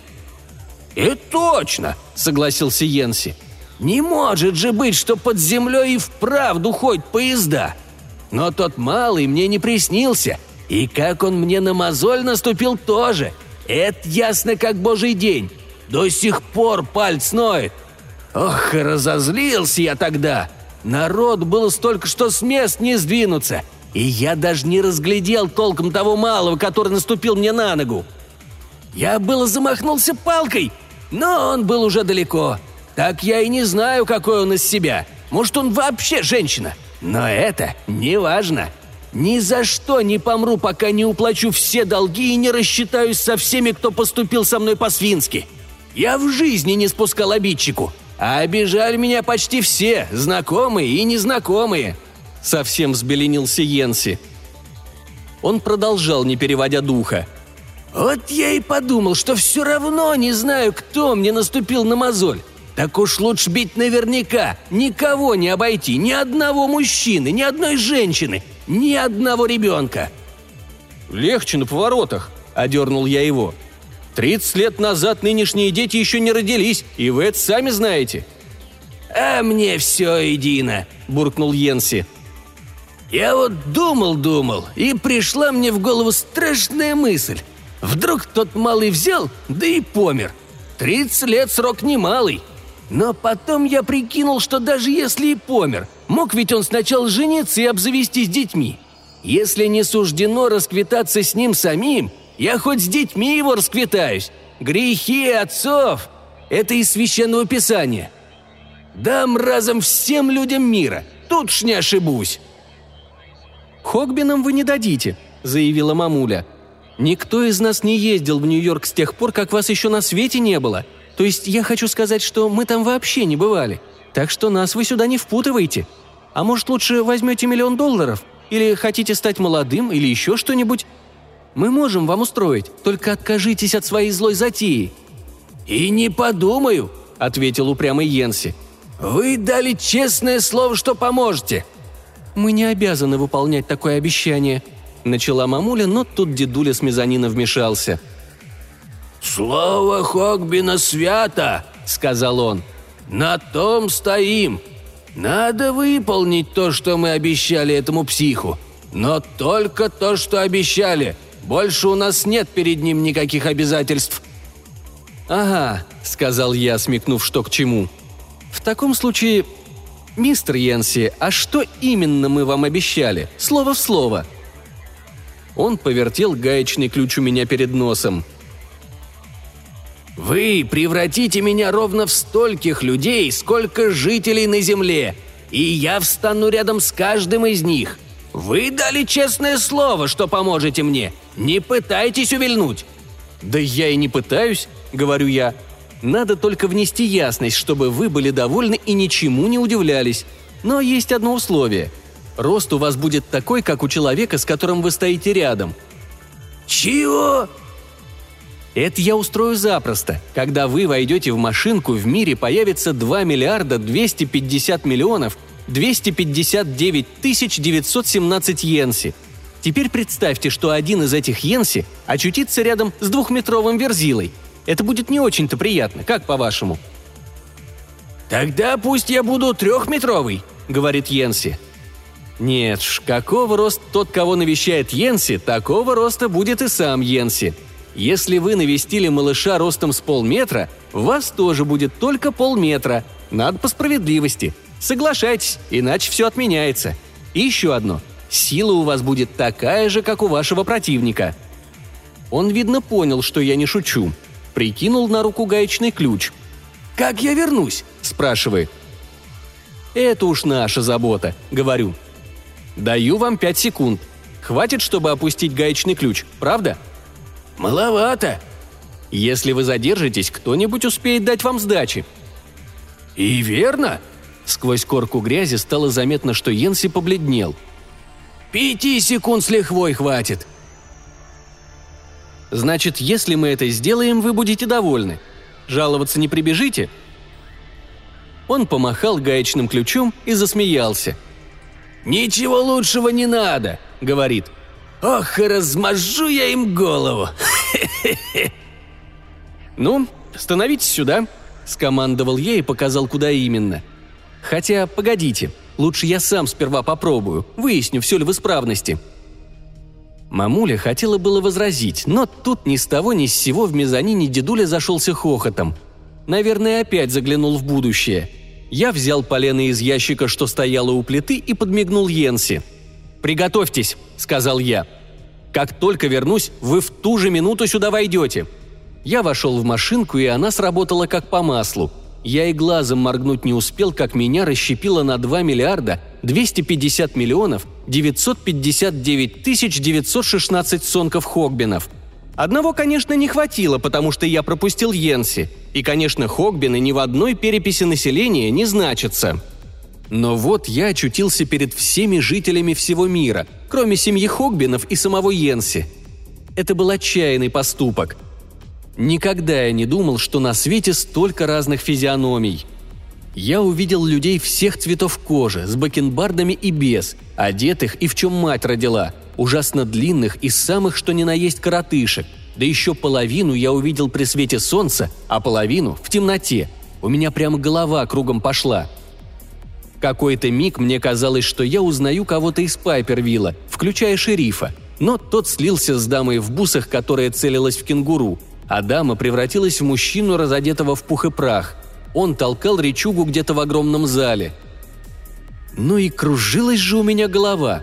«Это точно», — согласился Йенси. «Не может же быть, что под землей и вправду ходят поезда. Но тот малый мне не приснился. И как он мне на мозоль наступил тоже. Это ясно как божий день. До сих пор пальц ноет. Ох, разозлился я тогда. Народ было столько, что с мест не сдвинуться. И я даже не разглядел толком того малого, который наступил мне на ногу. Я было замахнулся палкой, но он был уже далеко. Так я и не знаю, какой он из себя. Может, он вообще женщина. Но это не важно. Ни за что не помру, пока не уплачу все долги и не рассчитаюсь со всеми, кто поступил со мной по-свински. Я в жизни не спускал обидчику, а обижали меня почти все, знакомые и незнакомые. Совсем взбеленился Йенси. Он продолжал, не переводя духа. «Вот я и подумал, что все равно не знаю, кто мне наступил на мозоль. Так уж лучше бить наверняка, никого не обойти, ни одного мужчины, ни одной женщины, ни одного ребенка». «Легче на поворотах», — одернул я его. «Тридцать лет назад нынешние дети еще не родились, и вы это сами знаете». «А мне все едино», — буркнул Йенси. «Я вот думал-думал, и пришла мне в голову страшная мысль. Вдруг тот малый взял, да и помер. Тридцать лет срок немалый. Но потом я прикинул, что даже если и помер, мог ведь он сначала жениться и обзавестись детьми. Если не суждено расквитаться с ним самим, я хоть с детьми его расквитаюсь. Грехи отцов – это из священного писания. Дам разом всем людям мира, тут ж не ошибусь. «Хогбинам вы не дадите», – заявила мамуля. «Никто из нас не ездил в Нью-Йорк с тех пор, как вас еще на свете не было. То есть я хочу сказать, что мы там вообще не бывали. Так что нас вы сюда не впутываете. А может, лучше возьмете миллион долларов? Или хотите стать молодым, или еще что-нибудь? Мы можем вам устроить, только откажитесь от своей злой затеи». «И не подумаю», — ответил упрямый Йенси. «Вы дали честное слово, что поможете». «Мы не обязаны выполнять такое обещание», — начала мамуля, но тут дедуля с мезонина вмешался — «Слово Хогбина свято!» — сказал он. «На том стоим. Надо выполнить то, что мы обещали этому психу. Но только то, что обещали. Больше у нас нет перед ним никаких обязательств». «Ага», — сказал я, смекнув, что к чему. «В таком случае, мистер Йенси, а что именно мы вам обещали? Слово в слово». Он повертел гаечный ключ у меня перед носом. Вы превратите меня ровно в стольких людей, сколько жителей на Земле, и я встану рядом с каждым из них. Вы дали честное слово, что поможете мне. Не пытайтесь увильнуть». «Да я и не пытаюсь», — говорю я. «Надо только внести ясность, чтобы вы были довольны и ничему не удивлялись. Но есть одно условие. Рост у вас будет такой, как у человека, с которым вы стоите рядом». «Чего?» Это я устрою запросто. Когда вы войдете в машинку, в мире появится 2 миллиарда 250 миллионов 259 тысяч 917 йенси. Теперь представьте, что один из этих йенси очутится рядом с двухметровым верзилой. Это будет не очень-то приятно, как по-вашему?» «Тогда пусть я буду трехметровый», — говорит Йенси. «Нет ж, какого роста тот, кого навещает Йенси, такого роста будет и сам Йенси», если вы навестили малыша ростом с полметра, у вас тоже будет только полметра. Надо по справедливости. Соглашайтесь, иначе все отменяется. И еще одно. Сила у вас будет такая же, как у вашего противника. Он, видно, понял, что я не шучу. Прикинул на руку гаечный ключ. «Как я вернусь?» – спрашивает. «Это уж наша забота», – говорю. «Даю вам пять секунд. Хватит, чтобы опустить гаечный ключ, правда?» «Маловато». «Если вы задержитесь, кто-нибудь успеет дать вам сдачи». «И верно». Сквозь корку грязи стало заметно, что Йенси побледнел. «Пяти секунд с лихвой хватит». «Значит, если мы это сделаем, вы будете довольны. Жаловаться не прибежите?» Он помахал гаечным ключом и засмеялся. «Ничего лучшего не надо», — говорит. Ох, размажу я им голову! «Ну, становитесь сюда», — скомандовал я и показал, куда именно. «Хотя, погодите, лучше я сам сперва попробую, выясню, все ли в исправности». Мамуля хотела было возразить, но тут ни с того ни с сего в мезонине дедуля зашелся хохотом. Наверное, опять заглянул в будущее. Я взял полено из ящика, что стояло у плиты, и подмигнул Йенси. «Приготовьтесь», — сказал я. «Как только вернусь, вы в ту же минуту сюда войдете». Я вошел в машинку, и она сработала как по маслу. Я и глазом моргнуть не успел, как меня расщепило на 2 миллиарда 250 миллионов 959 тысяч 916 сонков Хогбинов. Одного, конечно, не хватило, потому что я пропустил Йенси. И, конечно, Хогбины ни в одной переписи населения не значатся. Но вот я очутился перед всеми жителями всего мира, кроме семьи Хогбинов и самого Йенси. Это был отчаянный поступок – Никогда я не думал, что на свете столько разных физиономий. Я увидел людей всех цветов кожи, с бакенбардами и без, одетых и в чем мать родила, ужасно длинных и самых что ни на есть коротышек. Да еще половину я увидел при свете солнца, а половину в темноте. У меня прямо голова кругом пошла. Какой-то миг мне казалось, что я узнаю кого-то из Пайпервилла, включая шерифа, но тот слился с дамой в бусах, которая целилась в кенгуру – а дама превратилась в мужчину, разодетого в пух и прах. Он толкал речугу где-то в огромном зале. Ну и кружилась же у меня голова.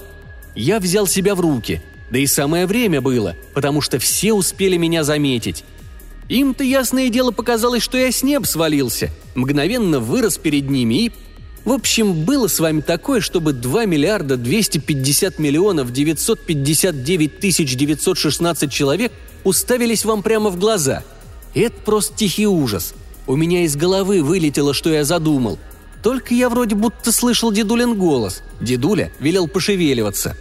Я взял себя в руки. Да и самое время было, потому что все успели меня заметить. Им-то ясное дело показалось, что я с неб свалился, мгновенно вырос перед ними и... В общем, было с вами такое, чтобы 2 миллиарда 250 миллионов 959 тысяч 916 человек – уставились вам прямо в глаза. Это просто тихий ужас. У меня из головы вылетело, что я задумал. Только я вроде будто слышал дедулин голос. Дедуля велел пошевеливаться.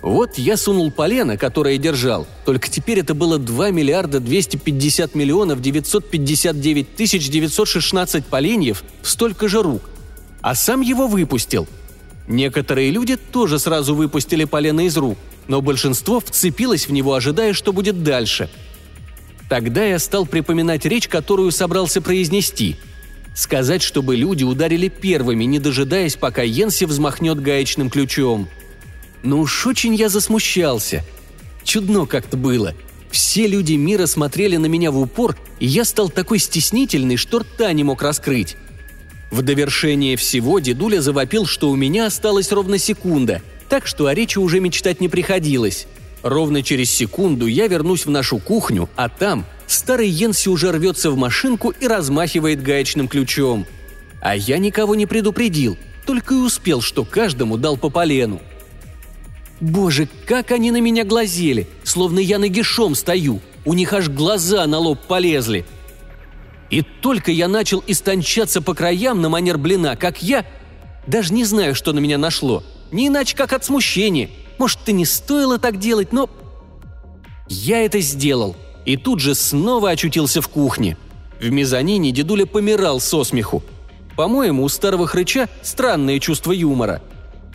Вот я сунул полено, которое держал, только теперь это было 2 миллиарда 250 миллионов 959 тысяч 916 поленьев в столько же рук. А сам его выпустил. Некоторые люди тоже сразу выпустили полено из рук – но большинство вцепилось в него, ожидая, что будет дальше. Тогда я стал припоминать речь, которую собрался произнести. Сказать, чтобы люди ударили первыми, не дожидаясь, пока Йенси взмахнет гаечным ключом. Но уж очень я засмущался. Чудно как-то было. Все люди мира смотрели на меня в упор, и я стал такой стеснительный, что рта не мог раскрыть. В довершение всего дедуля завопил, что у меня осталась ровно секунда – так что о речи уже мечтать не приходилось. Ровно через секунду я вернусь в нашу кухню, а там старый Йенси уже рвется в машинку и размахивает гаечным ключом. А я никого не предупредил, только и успел, что каждому дал по полену. Боже, как они на меня глазели, словно я нагишом стою. У них аж глаза на лоб полезли. И только я начал истончаться по краям на манер блина, как я... Даже не знаю, что на меня нашло – не иначе, как от смущения. Может, и не стоило так делать, но... Я это сделал. И тут же снова очутился в кухне. В мезонине дедуля помирал со смеху. По-моему, у старого хрыча странное чувство юмора.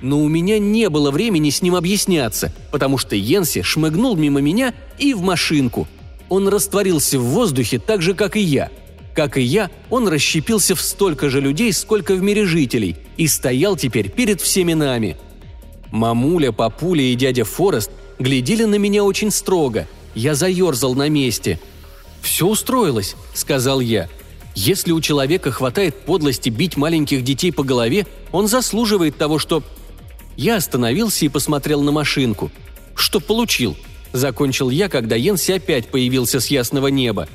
Но у меня не было времени с ним объясняться, потому что Йенси шмыгнул мимо меня и в машинку. Он растворился в воздухе так же, как и я. Как и я, он расщепился в столько же людей, сколько в мире жителей, и стоял теперь перед всеми нами – Мамуля, папуля и дядя Форест глядели на меня очень строго. Я заерзал на месте. «Все устроилось», — сказал я. «Если у человека хватает подлости бить маленьких детей по голове, он заслуживает того, что...» Я остановился и посмотрел на машинку. «Что получил?» – закончил я, когда Йенси опять появился с ясного неба.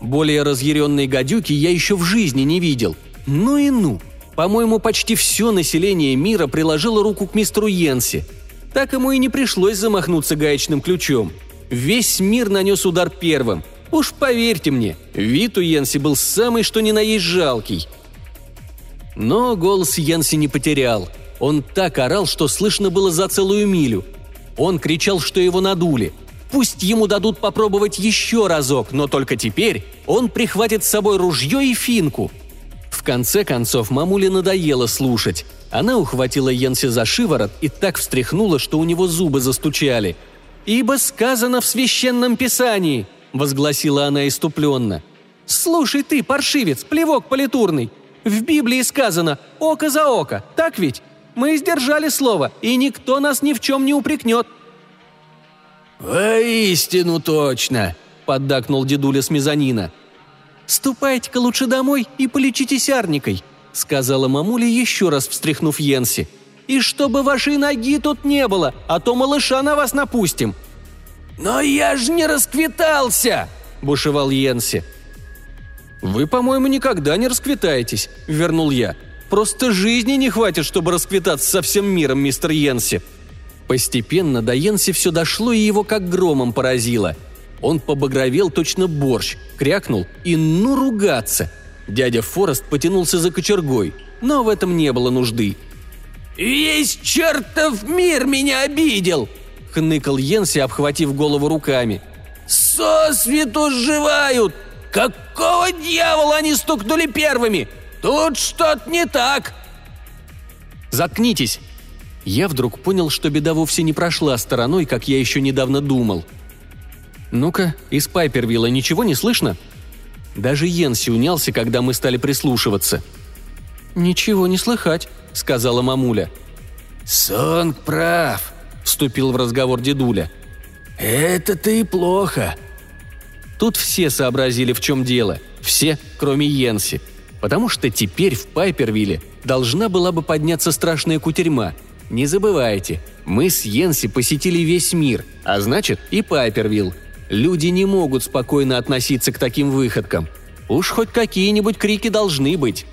Более разъяренной гадюки я еще в жизни не видел. Ну и ну! По-моему, почти все население мира приложило руку к мистеру Йенси. Так ему и не пришлось замахнуться гаечным ключом. Весь мир нанес удар первым. Уж поверьте мне, вид у Йенси был самый что ни на есть жалкий. Но голос Йенси не потерял. Он так орал, что слышно было за целую милю. Он кричал, что его надули. Пусть ему дадут попробовать еще разок, но только теперь он прихватит с собой ружье и финку – в конце концов, мамуле надоело слушать. Она ухватила Йенси за шиворот и так встряхнула, что у него зубы застучали. «Ибо сказано в священном писании!» – возгласила она иступленно. «Слушай ты, паршивец, плевок политурный! В Библии сказано «око за око», так ведь? Мы сдержали слово, и никто нас ни в чем не упрекнет». «Воистину точно!» – поддакнул дедуля с мезонина. «Ступайте-ка лучше домой и полечитесь арникой», – сказала мамуля, еще раз встряхнув Йенси. «И чтобы вашей ноги тут не было, а то малыша на вас напустим». «Но я же не расквитался!» – бушевал Йенси. «Вы, по-моему, никогда не расквитаетесь», – вернул я. «Просто жизни не хватит, чтобы расквитаться со всем миром, мистер Йенси». Постепенно до Йенси все дошло и его как громом поразило. Он побагровел точно борщ, крякнул и ну ругаться. Дядя Форест потянулся за кочергой, но в этом не было нужды. «Весь чертов мир меня обидел!» – хныкал Йенси, обхватив голову руками. «Сосвету сживают! Какого дьявола они стукнули первыми? Тут что-то не так!» «Заткнитесь!» Я вдруг понял, что беда вовсе не прошла стороной, как я еще недавно думал. «Ну-ка, из Пайпервилла ничего не слышно?» Даже Йенси унялся, когда мы стали прислушиваться. «Ничего не слыхать», — сказала мамуля. «Сонг прав», — вступил в разговор дедуля. «Это-то и плохо. Тут все сообразили, в чем дело. Все, кроме Йенси. Потому что теперь в Пайпервилле должна была бы подняться страшная кутерьма. Не забывайте, мы с Йенси посетили весь мир, а значит и Пайпервилл. Люди не могут спокойно относиться к таким выходкам. Уж хоть какие-нибудь крики должны быть.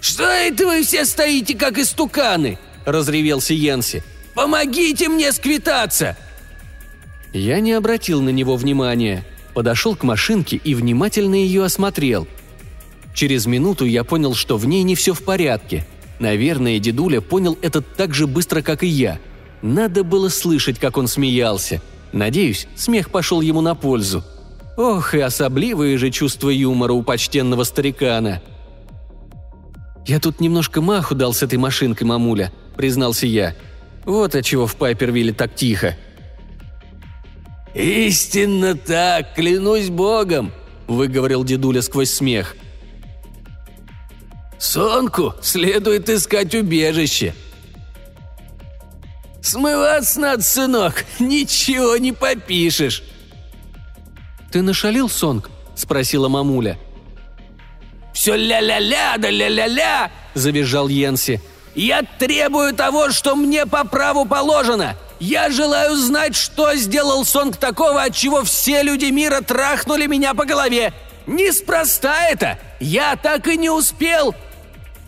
«Что это вы все стоите, как истуканы?» – разревелся Йенси. «Помогите мне сквитаться!» Я не обратил на него внимания. Подошел к машинке и внимательно ее осмотрел. Через минуту я понял, что в ней не все в порядке. Наверное, дедуля понял это так же быстро, как и я. Надо было слышать, как он смеялся. Надеюсь, смех пошел ему на пользу. Ох, и особливые же чувства юмора у почтенного старикана. «Я тут немножко маху дал с этой машинкой, мамуля», — признался я. «Вот отчего в Пайпервилле так тихо», «Истинно так, клянусь богом!» – выговорил дедуля сквозь смех. «Сонку следует искать убежище!» «Смываться надо, сынок, ничего не попишешь!» «Ты нашалил, Сонг?» – спросила мамуля. «Все ля-ля-ля да ля-ля-ля!» – завизжал Йенси. «Я требую того, что мне по праву положено! Я желаю знать, что сделал Сонг такого, от чего все люди мира трахнули меня по голове. Неспроста это! Я так и не успел!»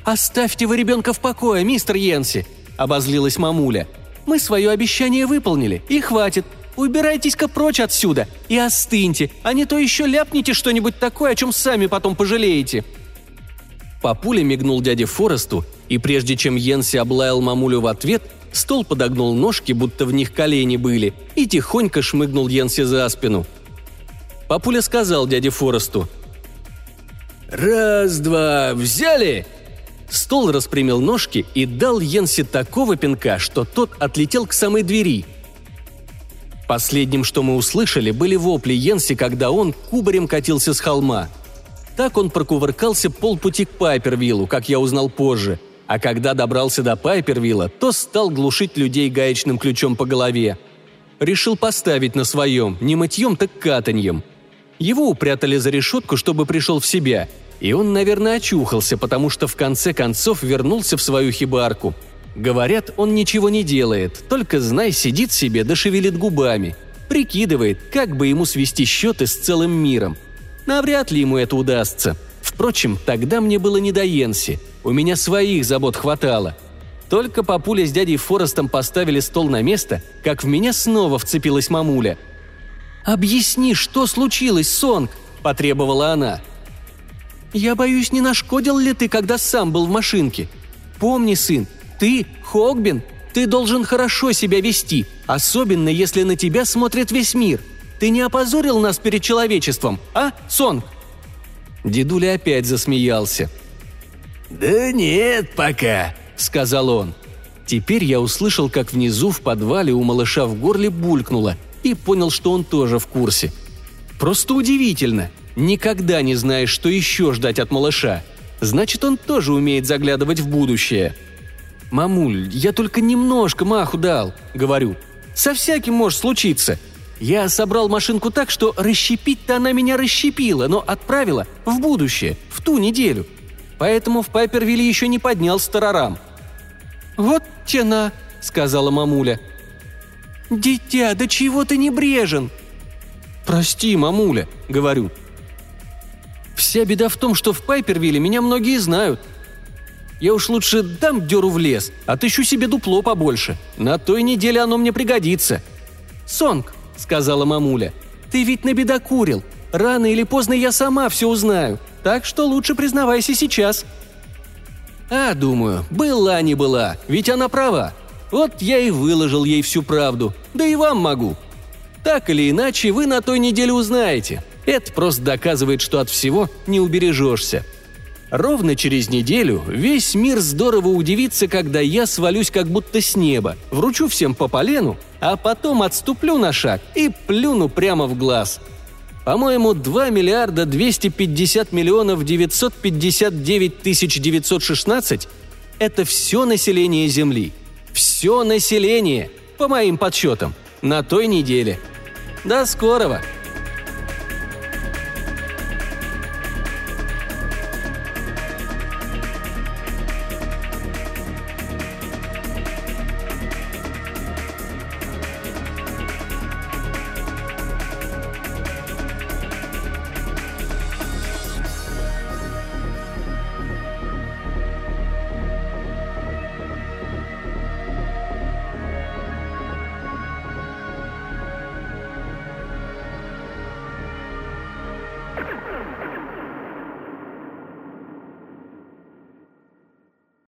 «Оставьте вы ребенка в покое, мистер Йенси!» – обозлилась мамуля. «Мы свое обещание выполнили, и хватит. Убирайтесь-ка прочь отсюда и остыньте, а не то еще ляпните что-нибудь такое, о чем сами потом пожалеете». Папуля мигнул дяде Форесту, и прежде чем Йенси облаял мамулю в ответ – Стол подогнул ножки, будто в них колени были, и тихонько шмыгнул Йенси за спину. Папуля сказал дяде Форесту. «Раз-два, взяли!» Стол распрямил ножки и дал Йенси такого пинка, что тот отлетел к самой двери. Последним, что мы услышали, были вопли Йенси, когда он кубарем катился с холма. Так он прокувыркался полпути к Пайпервиллу, как я узнал позже – а когда добрался до Пайпервилла, то стал глушить людей гаечным ключом по голове. Решил поставить на своем, не мытьем, так катаньем. Его упрятали за решетку, чтобы пришел в себя, и он, наверное, очухался, потому что в конце концов вернулся в свою хибарку. Говорят, он ничего не делает, только, знай, сидит себе да шевелит губами. Прикидывает, как бы ему свести счеты с целым миром. Навряд ли ему это удастся. Впрочем, тогда мне было не до Йенси – у меня своих забот хватало. Только папуля с дядей Форестом поставили стол на место, как в меня снова вцепилась мамуля. «Объясни, что случилось, Сонг?» – потребовала она. «Я боюсь, не нашкодил ли ты, когда сам был в машинке? Помни, сын, ты, Хогбин, ты должен хорошо себя вести, особенно если на тебя смотрит весь мир. Ты не опозорил нас перед человечеством, а, Сонг?» Дедуля опять засмеялся – «Да нет пока», — сказал он. Теперь я услышал, как внизу в подвале у малыша в горле булькнуло, и понял, что он тоже в курсе. Просто удивительно. Никогда не знаешь, что еще ждать от малыша. Значит, он тоже умеет заглядывать в будущее. «Мамуль, я только немножко маху дал», — говорю. Со всяким может случиться. Я собрал машинку так, что расщепить-то она меня расщепила, но отправила в будущее, в ту неделю. Поэтому в Пайпервилле еще не поднял старорам». «Вот тена», — сказала мамуля. «Дитя, да чего ты не брежен?» «Прости, мамуля», — говорю. «Вся беда в том, что в Пайпервилле меня многие знают. Я уж лучше дам дёру в лес, отыщу себе дупло побольше. На той неделе оно мне пригодится». «Сонг», — сказала мамуля, — «ты ведь набедокурил. Рано или поздно я сама все узнаю, так что лучше признавайся сейчас». «А, думаю, была не была, ведь она права. Вот я и выложил ей всю правду, да и вам могу. Так или иначе, вы на той неделе узнаете. Это просто доказывает, что от всего не убережешься. Ровно через неделю весь мир здорово удивится, когда я свалюсь как будто с неба, вручу всем по полену, а потом отступлю на шаг и плюну прямо в глаз. По-моему, 2 миллиарда 250 миллионов 959 тысяч 916 – это все население Земли. Все население, по моим подсчетам, на той неделе. До скорого!